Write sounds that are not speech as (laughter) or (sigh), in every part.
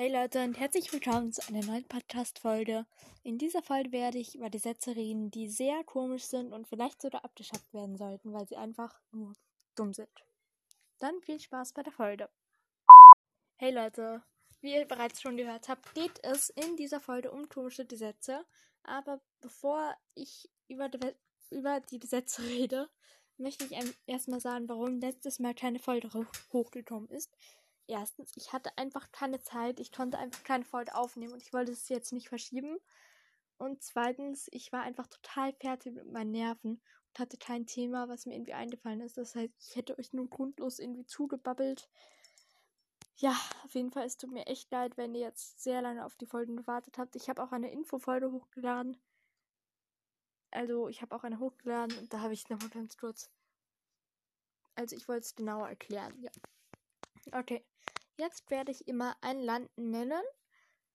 Hey Leute und herzlich willkommen zu einer neuen Podcast-Folge. In dieser Folge werde ich über die Sätze reden, die sehr komisch sind und vielleicht sogar abgeschafft werden sollten, weil sie einfach nur dumm sind. Dann viel Spaß bei der Folge. Hey Leute, wie ihr bereits schon gehört habt, geht es in dieser Folge um komische Gesetze. Aber bevor ich über die, über die Gesetze rede, möchte ich erstmal sagen, warum letztes Mal keine Folge hochgekommen ist erstens, ich hatte einfach keine Zeit, ich konnte einfach keine Folge aufnehmen und ich wollte es jetzt nicht verschieben. Und zweitens, ich war einfach total fertig mit meinen Nerven und hatte kein Thema, was mir irgendwie eingefallen ist. Das heißt, ich hätte euch nur grundlos irgendwie zugebabbelt. Ja, auf jeden Fall, es tut mir echt leid, wenn ihr jetzt sehr lange auf die Folgen gewartet habt. Ich habe auch eine Infofolge hochgeladen. Also, ich habe auch eine hochgeladen und da habe ich nochmal ganz kurz. Also, ich wollte es genauer erklären, ja. Okay. Jetzt werde ich immer ein Land nennen.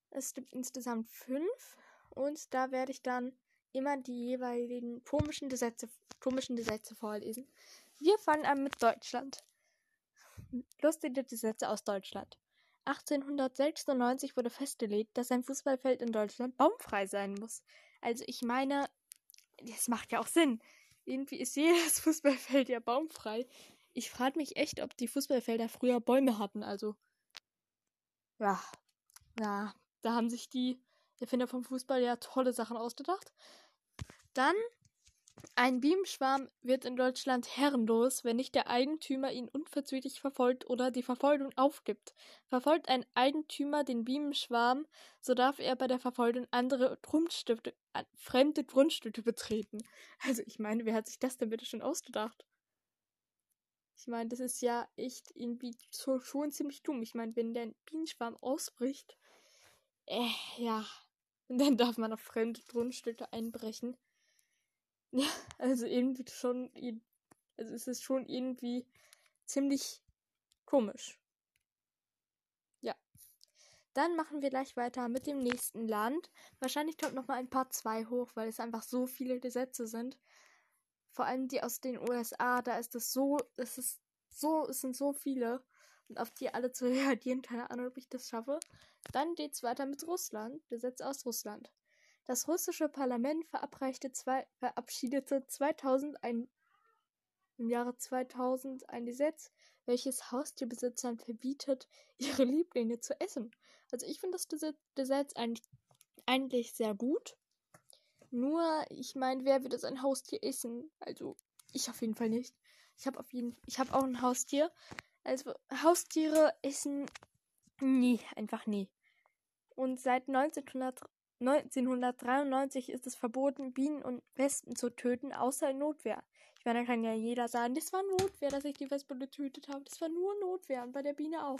Es gibt insgesamt fünf. Und da werde ich dann immer die jeweiligen komischen Gesetze, komischen Gesetze vorlesen. Wir fangen an mit Deutschland. Lustige Gesetze aus Deutschland. 1896 wurde festgelegt, dass ein Fußballfeld in Deutschland baumfrei sein muss. Also ich meine, das macht ja auch Sinn. Irgendwie ist jedes (laughs) Fußballfeld ja baumfrei. Ich frage mich echt, ob die Fußballfelder früher Bäume hatten. Also, ja, ja, da haben sich die Erfinder vom Fußball ja tolle Sachen ausgedacht. Dann, ein Bienenschwarm wird in Deutschland herrenlos, wenn nicht der Eigentümer ihn unverzüglich verfolgt oder die Verfolgung aufgibt. Verfolgt ein Eigentümer den Bienenschwarm, so darf er bei der Verfolgung andere Grundstücke, äh, fremde Grundstücke betreten. Also ich meine, wer hat sich das denn bitte schon ausgedacht? Ich meine, das ist ja echt irgendwie so, schon ziemlich dumm. Ich meine, wenn der Bienenschwarm ausbricht, äh, ja, und (laughs) dann darf man auf fremde Grundstücke einbrechen. Ja, also irgendwie schon, also es ist schon irgendwie ziemlich komisch. Ja. Dann machen wir gleich weiter mit dem nächsten Land. Wahrscheinlich kommt noch mal ein paar zwei hoch, weil es einfach so viele Gesetze sind. Vor allem die aus den USA, da ist das so, es ist so, es sind so viele. Und auf die alle zu (laughs) reagieren, keine Ahnung, ob ich das schaffe. Dann geht's weiter mit Russland. Gesetz aus Russland. Das russische Parlament zwei, verabschiedete 2000 ein, im Jahre 2000 ein Gesetz, welches Haustierbesitzern verbietet, (laughs) ihre Lieblinge zu essen. Also ich finde das Gesetz eigentlich sehr gut. Nur, ich meine, wer würde sein Haustier essen? Also, ich auf jeden Fall nicht. Ich habe auf jeden ich habe auch ein Haustier. Also, Haustiere essen nie, einfach nie. Und seit 1900, 1993 ist es verboten, Bienen und Wespen zu töten, außer in Notwehr. Ich meine, da kann ja jeder sagen, das war Notwehr, dass ich die Wespe getötet habe. Das war nur Notwehr und bei der Biene auch.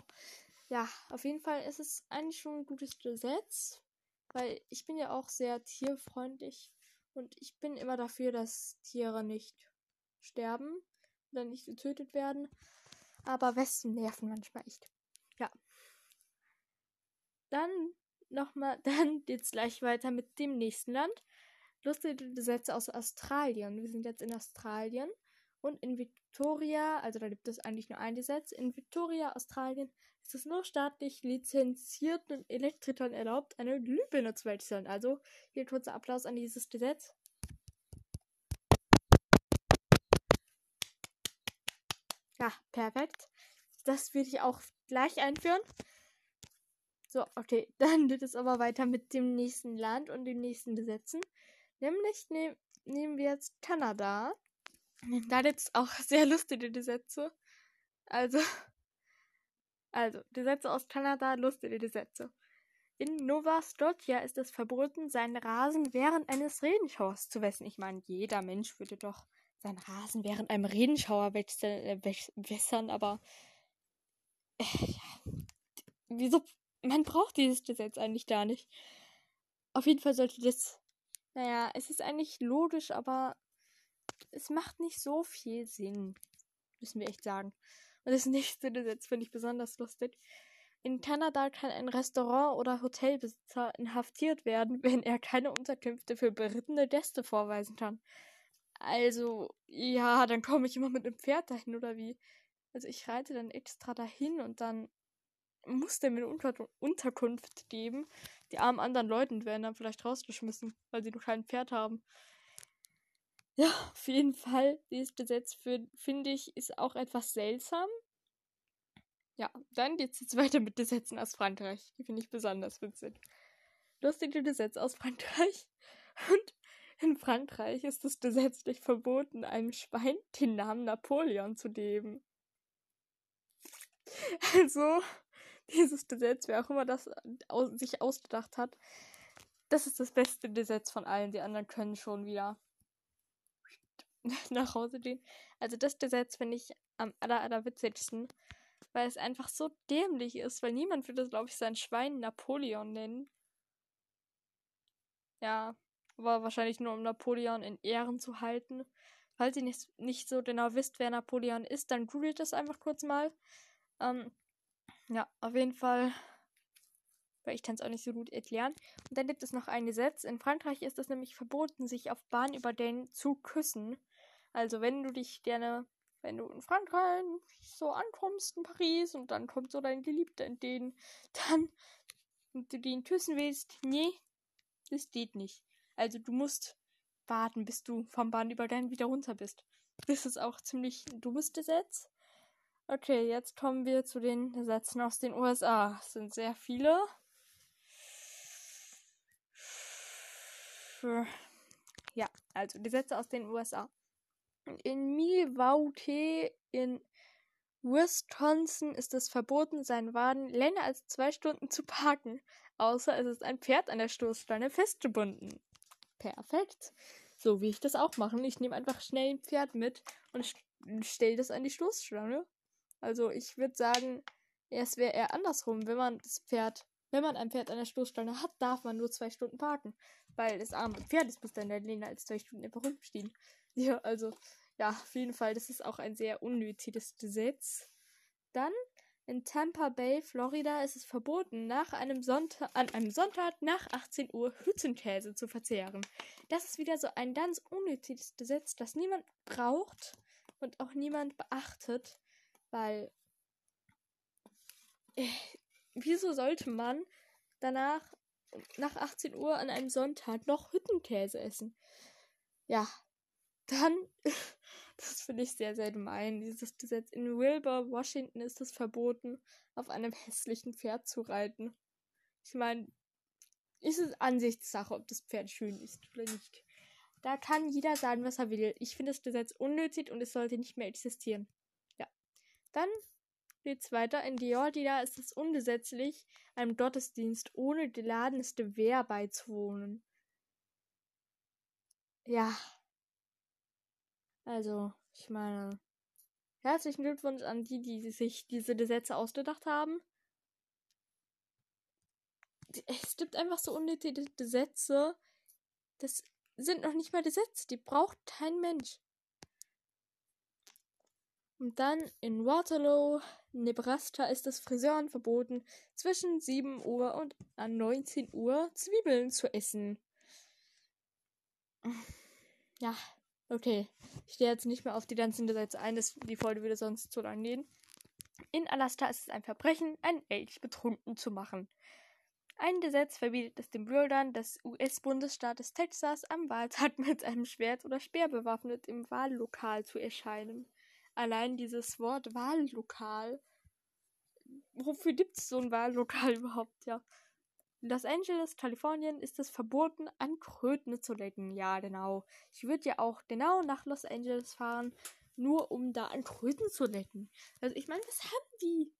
Ja, auf jeden Fall ist es eigentlich schon ein gutes Gesetz. Weil ich bin ja auch sehr tierfreundlich und ich bin immer dafür, dass Tiere nicht sterben oder nicht getötet werden. Aber Wespen nerven manchmal echt. Ja. Dann nochmal, (laughs) dann geht's gleich weiter mit dem nächsten Land. Lustige Gesetze aus Australien. Wir sind jetzt in Australien. Und in Victoria, also da gibt es eigentlich nur ein Gesetz, in Victoria, Australien, ist es nur staatlich lizenzierten Elektrikern erlaubt, eine Glühbirne zu wechseln. Also hier kurzer Applaus an dieses Gesetz. Ja, perfekt. Das würde ich auch gleich einführen. So, okay, (laughs) dann geht es aber weiter mit dem nächsten Land und den nächsten Gesetzen. Nämlich ne nehmen wir jetzt Kanada. Da gibt es auch (laughs) sehr lustige Gesetze. Also, (laughs) also, Gesetze aus Kanada, lustige Gesetze. In Nova Scotia ist es verboten, seinen Rasen während eines Regenschauers zu wässern. Ich meine, jeder Mensch würde doch seinen Rasen während einem Regenschauer äh, wässern, aber äh, wieso? Man braucht dieses Gesetz eigentlich gar nicht. Auf jeden Fall sollte das. Naja, es ist eigentlich logisch, aber es macht nicht so viel Sinn. Müssen wir echt sagen. Und das nächste Gesetz finde ich besonders lustig. In Kanada kann ein Restaurant- oder Hotelbesitzer inhaftiert werden, (laughs) wenn er keine Unterkünfte für berittene Gäste vorweisen kann. Also, ja, dann komme ich immer mit einem Pferd dahin, oder wie? Also, ich reite dann extra dahin und dann muss dem eine Unter Unterkunft geben. Die armen anderen Leuten werden dann vielleicht rausgeschmissen, weil sie noch kein Pferd haben. Ja, auf jeden Fall, dieses Gesetz finde ich, ist auch etwas seltsam. Ja, dann geht es jetzt (laughs) weiter mit Gesetzen aus Frankreich. Die finde ich besonders witzig. Lustige Gesetze aus Frankreich. (laughs) Und in Frankreich ist es gesetzlich verboten, einem Schwein den Namen Napoleon zu geben. Also, (laughs) dieses Gesetz, wer auch immer das aus, sich ausgedacht hat, das ist das beste Gesetz von allen. Die anderen können schon wieder (laughs) nach Hause gehen. Also das Gesetz finde ich am aller, allerwitzigsten, weil es einfach so dämlich ist, weil niemand würde, glaube ich, sein Schwein Napoleon nennen. Ja, aber wahrscheinlich nur um Napoleon in Ehren zu halten. Falls ihr nicht, nicht so genau wisst, wer Napoleon ist, dann googelt das einfach kurz mal. Ähm, ja, auf jeden Fall, weil ich kann es auch nicht so gut erklären. Und dann gibt es noch ein Gesetz. In Frankreich ist es nämlich verboten, sich auf Bahnübergängen zu küssen. Also wenn du dich gerne, wenn du in Frankreich so ankommst in Paris und dann kommt so dein Geliebter entgegen, (laughs) dann und du den küssen willst, nee, das geht nicht. Also du musst warten, bis du vom Bahnübergang wieder runter bist. Das ist auch ziemlich ein dummes Gesetz. Okay, jetzt kommen wir zu den Gesetzen aus den USA. Es sind sehr viele. Ja, also Gesetze aus den USA. In Milwaukee in Wisconsin ist es verboten, seinen Wagen länger als zwei Stunden zu parken, außer es ist ein Pferd an der Stoßstange festgebunden. Perfekt. So wie ich das auch mache. Ich nehme einfach schnell ein Pferd mit und stelle das an die Stoßstange. Also ich würde sagen, es wäre eher andersrum. Wenn man das Pferd, wenn man ein Pferd an der Stoßstange hat, darf man nur zwei Stunden parken. Weil das arme Pferd ist bis dann länger als zwei Stunden einfach rumstehen. (laughs) Ja, also, ja, auf jeden Fall, das ist auch ein sehr unnötiges Gesetz. Dann in Tampa Bay, Florida, ist es verboten, nach einem Sonntag, an einem Sonntag nach 18 Uhr Hüttenkäse zu verzehren. Das ist wieder so ein ganz unnötiges Gesetz, das niemand braucht und auch niemand beachtet, weil äh, wieso sollte man danach nach 18 Uhr an einem Sonntag noch Hüttenkäse essen? Ja, dann (laughs) Das finde ich sehr, sehr gemein, dieses Gesetz. In Wilbur, Washington ist es verboten, auf einem hässlichen Pferd zu reiten. Ich meine, ist es Ansichtssache, ob das Pferd schön ist oder nicht. Da kann jeder sagen, was er will. Ich finde das Gesetz unnötig und es sollte nicht mehr existieren. Ja. Dann geht's weiter. In Georgia ist es ungesetzlich, einem Gottesdienst ohne geladenes Gewehr beizuwohnen. Ja, also, ich meine, herzlichen Glückwunsch an die, die sich diese Gesetze ausgedacht haben. Es gibt einfach so unnötige Gesetze. Das sind noch nicht mal Gesetze, die braucht kein Mensch. Und dann in Waterloo, Nebraska, ist das Friseuren verboten, zwischen 7 Uhr und 19 Uhr Zwiebeln zu essen. Ja, Okay, ich stehe jetzt nicht mehr auf die ganzen Gesetze ein, das, die Folge würde sonst zu lang gehen. In Alaska ist es ein Verbrechen, einen Elch betrunken zu machen. Ein Gesetz verbietet es den Bürgern des US-Bundesstaates Texas am Wahltag mit einem Schwert oder Speer bewaffnet im Wahllokal zu erscheinen. Allein dieses Wort Wahllokal. Wofür gibt es so ein Wahllokal (laughs) überhaupt, ja? In Los Angeles, Kalifornien ist es verboten, an Kröten zu lecken. Ja, genau. Ich würde ja auch genau nach Los Angeles fahren, nur um da an Kröten zu lecken. Also ich meine, was haben die?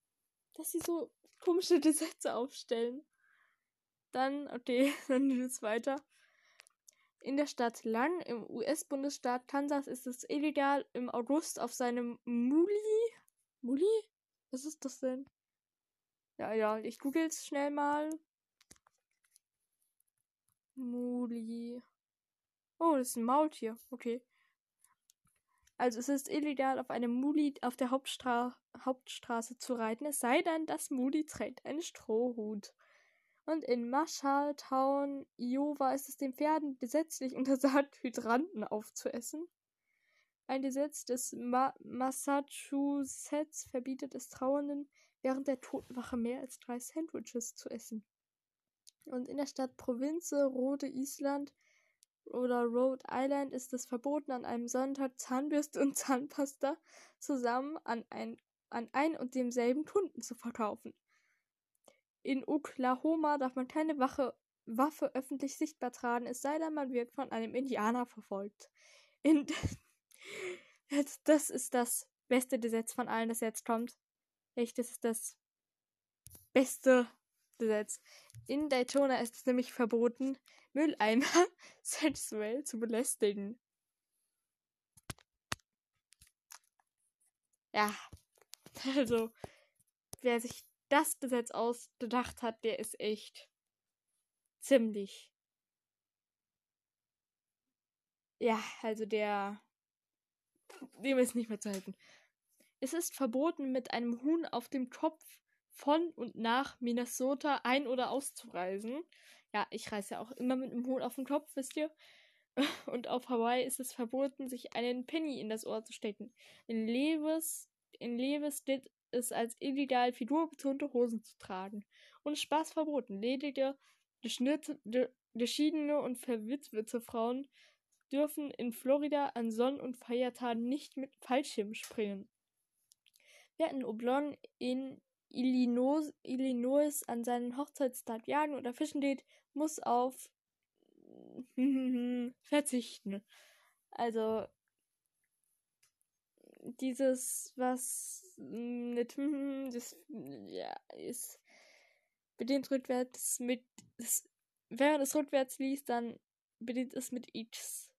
Dass sie so komische Gesetze aufstellen. Dann, okay, (laughs) dann geht es weiter. In der Stadt Lang im US-Bundesstaat Kansas ist es illegal, im August auf seinem Muli. Muli? Was ist das denn? Ja, ja, ich google es schnell mal. Muli. Oh, das ist ein Maultier. Okay. Also es ist illegal, auf einem Muli auf der Hauptstra Hauptstraße zu reiten, es sei denn, das Muli trägt einen Strohhut. Und in Marshalltown, Iowa, ist es den Pferden gesetzlich (laughs) untersagt, Hydranten aufzuessen. Ein Gesetz des Ma Massachusetts verbietet es Trauernden, während der Totenwache mehr als drei Sandwiches zu essen. Und in der Stadt Province Rhode Island oder Rhode Island ist es verboten, an einem Sonntag Zahnbürste und (laughs) Zahnpasta zusammen an ein, an ein und demselben Kunden zu verkaufen. In Oklahoma darf man keine Wache, Waffe öffentlich sichtbar tragen, es sei denn, man wird von einem Indianer verfolgt. In, (laughs) das ist das beste Gesetz von allen, das jetzt kommt. Echt, das ist das beste Gesetz. In Daytona ist es nämlich verboten, Mülleimer (laughs) sexuell zu belästigen. Ja, also, wer sich das Gesetz ausgedacht hat, der ist echt ziemlich. Ja, also der. Dem ist nicht mehr zu helfen. Es ist verboten, mit einem Huhn auf dem Kopf von und nach Minnesota ein- oder auszureisen. Ja, ich reise ja auch immer mit einem Huhn auf dem Kopf, wisst ihr. (laughs) Und auf Hawaii ist es verboten, sich einen Penny in das Ohr zu stecken. In Leves, in Leves steht es als illegal, figurbetonte Hosen zu tragen. Und Spaß verboten. Ledige, geschiedene und verwitwete Frauen dürfen in Florida an Sonn- und Feiertagen nicht mit Fallschirm springen. Wer in Oblong in Illinois, Illinois an seinen Hochzeitstag jagen oder fischen geht, muss auf (laughs) verzichten. Also dieses, was mit (laughs) das ja, ist bedient rückwärts mit das, wenn man es rückwärts liest, dann bedient es mit X.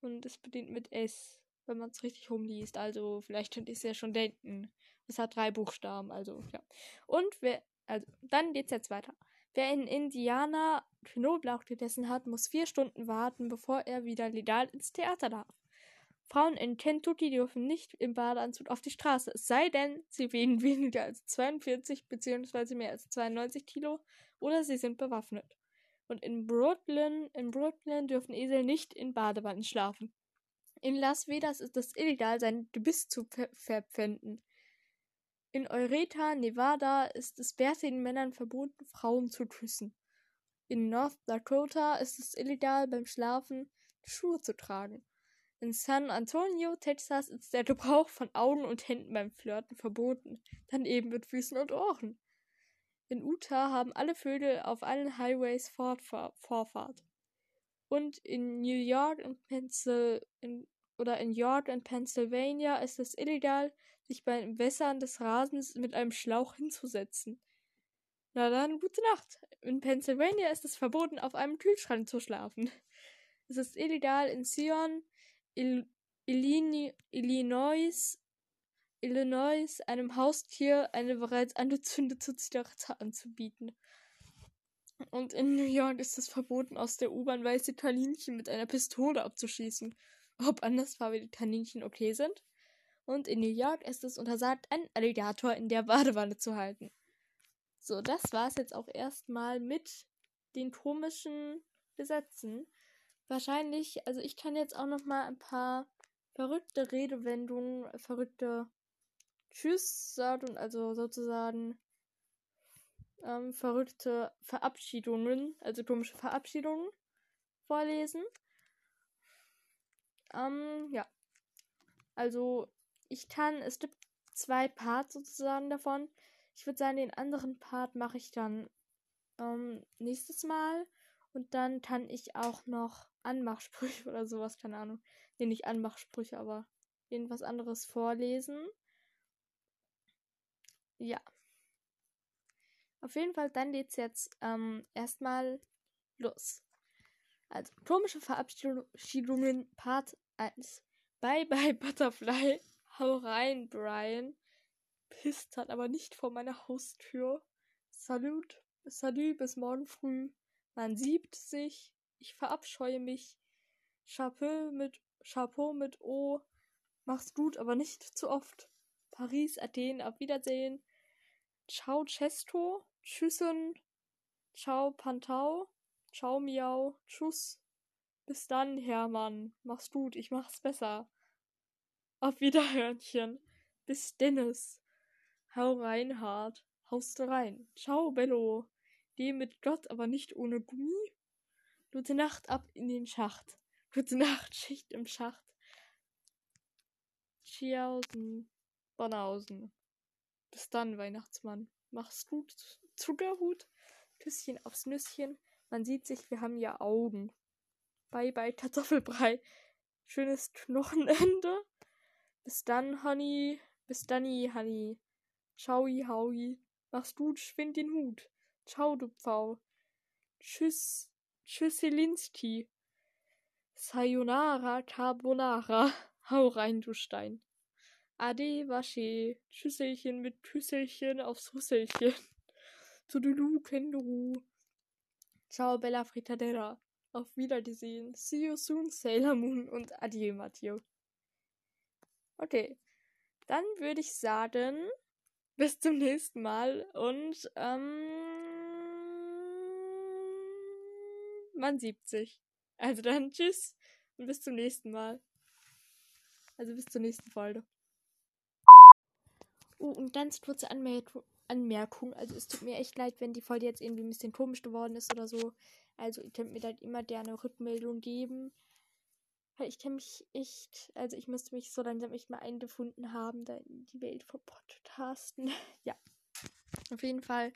Und es bedient mit S, wenn man es richtig rumliest. Also vielleicht könnte ich es ja schon denken. Es hat drei Buchstaben, also ja. Und wer, also dann geht's jetzt weiter. Wer in Indiana Knoblauch gegessen hat, muss vier Stunden warten, bevor er wieder legal ins Theater darf. Frauen in Kentucky dürfen nicht im Badeanzug auf die Straße, es sei denn, sie wiegen (laughs) weniger als 42 bzw. mehr als 92 Kilo oder sie sind bewaffnet. Und in Brooklyn, in Brooklyn dürfen Esel nicht in Badewannen schlafen. In Las Vegas ist es illegal, sein Gebiss zu ver verpfänden. In Eureka, Nevada ist es bärtigen Männern verboten, Frauen zu küssen. In North Dakota ist es illegal, beim Schlafen Schuhe zu tragen. In San Antonio, Texas, ist der Gebrauch von Augen und Händen beim Flirten verboten, dann eben mit Füßen und Ohren. In Utah haben alle Vögel auf allen Highways Vorfahrt. Und in New York und Pencil in, oder in York und Pennsylvania ist es illegal, sich beim Wässern des Rasens mit einem Schlauch hinzusetzen. Na dann, gute Nacht. In Pennsylvania ist es verboten, auf einem Kühlschrank zu schlafen. (laughs) Es ist illegal, in Sion, Il Illinois, Illinois einem Haustier eine bereits angezündete Zigarette anzubieten. Und in New York ist es verboten, aus der U-Bahn weiße Kaninchen mit einer Pistole abzuschießen. Ob andersfarbige Kaninchen okay sind? und in New York ist es untersagt, einen Alligator in der Badewanne zu halten. So, das war es jetzt auch erstmal mit den komischen Gesetzen. Wahrscheinlich, also ich kann jetzt auch noch mal ein paar verrückte Redewendungen, verrückte Tschüss sagen, also sozusagen ähm, verrückte Verabschiedungen, also komische Verabschiedungen vorlesen. Ähm, ja. Also ich kann, es gibt zwei Parts sozusagen davon. Ich würde sagen, den anderen Part mache ich dann ähm, nächstes Mal. Und dann kann ich auch noch Anmachsprüche (laughs) oder sowas, keine Ahnung. Nee, nicht Anmachsprüche, aber irgendwas anderes vorlesen. Ja. Auf jeden Fall, dann geht's jetzt ähm, erstmal los. Also, komische Verabschiedungen Part 1. Bye bye Butterfly. (laughs) Hau rein, Brian. Pisst hat aber nicht vor meiner Haustür. Salut, salut, bis morgen früh. Man siebt sich. Ich verabscheue mich. Chapeau mit, Chapeau mit O. Mach's gut, aber nicht zu oft. Paris, Athen, auf Wiedersehen. Ciao, Cesto. Tschüssen. Ciao, Pantau. Ciao, Miau. Tschüss. Bis dann, Hermann. Mach's gut, ich mach's besser. Auf Wiederhörnchen. Bis Dennis. Hau rein, Hart. Haust rein. Ciao, Bello. Geh mit Gott, aber nicht ohne Gummi. Gute Nacht ab in den Schacht. Gute Nacht, (laughs) Schicht im Schacht. Tschaußen. Bonhausen. Bis dann, Weihnachtsmann. Mach's gut. Zuckerhut. Küsschen aufs Nüsschen. Man sieht sich, wir haben ja Augen. Bye bye Kartoffelbrei. Schönes Knochenende. Bis dann, Honey. Bis dann, Honey. Ciao, Howie. Mach's gut, schwind den Hut. Ciao, du Pfau. Tschüss. Tschüsselinski. Sayonara Carbonara. (laughs) Hau rein, du Stein. Ade, wasche. Schüsselchen mit Küsselchen aufs Rüsselchen. Tudulu, Känguru. Ciao, Bella Fritadella. Auf Wiedersehen. See you soon, Sailor Moon und adieu, Matteo. Okay. Dann würde ich sagen, bis zum nächsten Mal und ähm, man sieht sich. Also dann tschüss und bis zum nächsten Mal. Also bis zur nächsten Folge. Oh, und ganz kurze Anmerkung. Anmerkung. Also es tut mir echt leid, wenn die Folge jetzt irgendwie ein bisschen komisch geworden ist oder so. Also ihr könnt mir dann immer gerne Rückmeldung geben. Weil ich kann mich echt, also ich müsste mich so langsam echt mal eingefunden haben, da in die Welt von Podcasten. (laughs) ja. Auf jeden Fall.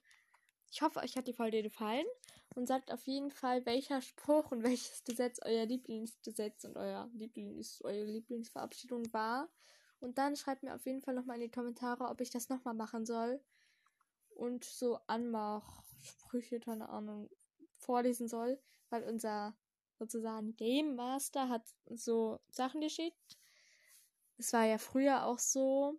Ich hoffe, euch hat die Folge gefallen. Und sagt auf jeden Fall, welcher Spruch und welches Gesetz euer Lieblingsgesetz und euer Lieblings, eure Lieblingsverabschiedung war. Und dann schreibt mir auf jeden Fall nochmal in die Kommentare, ob ich das nochmal machen soll. Und so Anmachsprüche, keine Ahnung, vorlesen soll, weil unser sozusagen Game Master hat so Sachen geschickt. Es war ja früher auch so.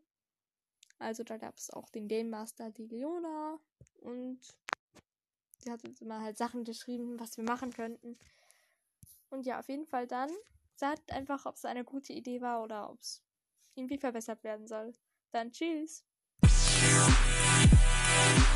Also da gab es auch den Game Master, die Leona. Und sie hat uns immer halt Sachen geschrieben, was wir machen könnten. Und ja, auf jeden Fall dann sagt einfach, ob es eine gute Idee war oder ob es irgendwie verbessert werden soll. Dann tschüss. Bye.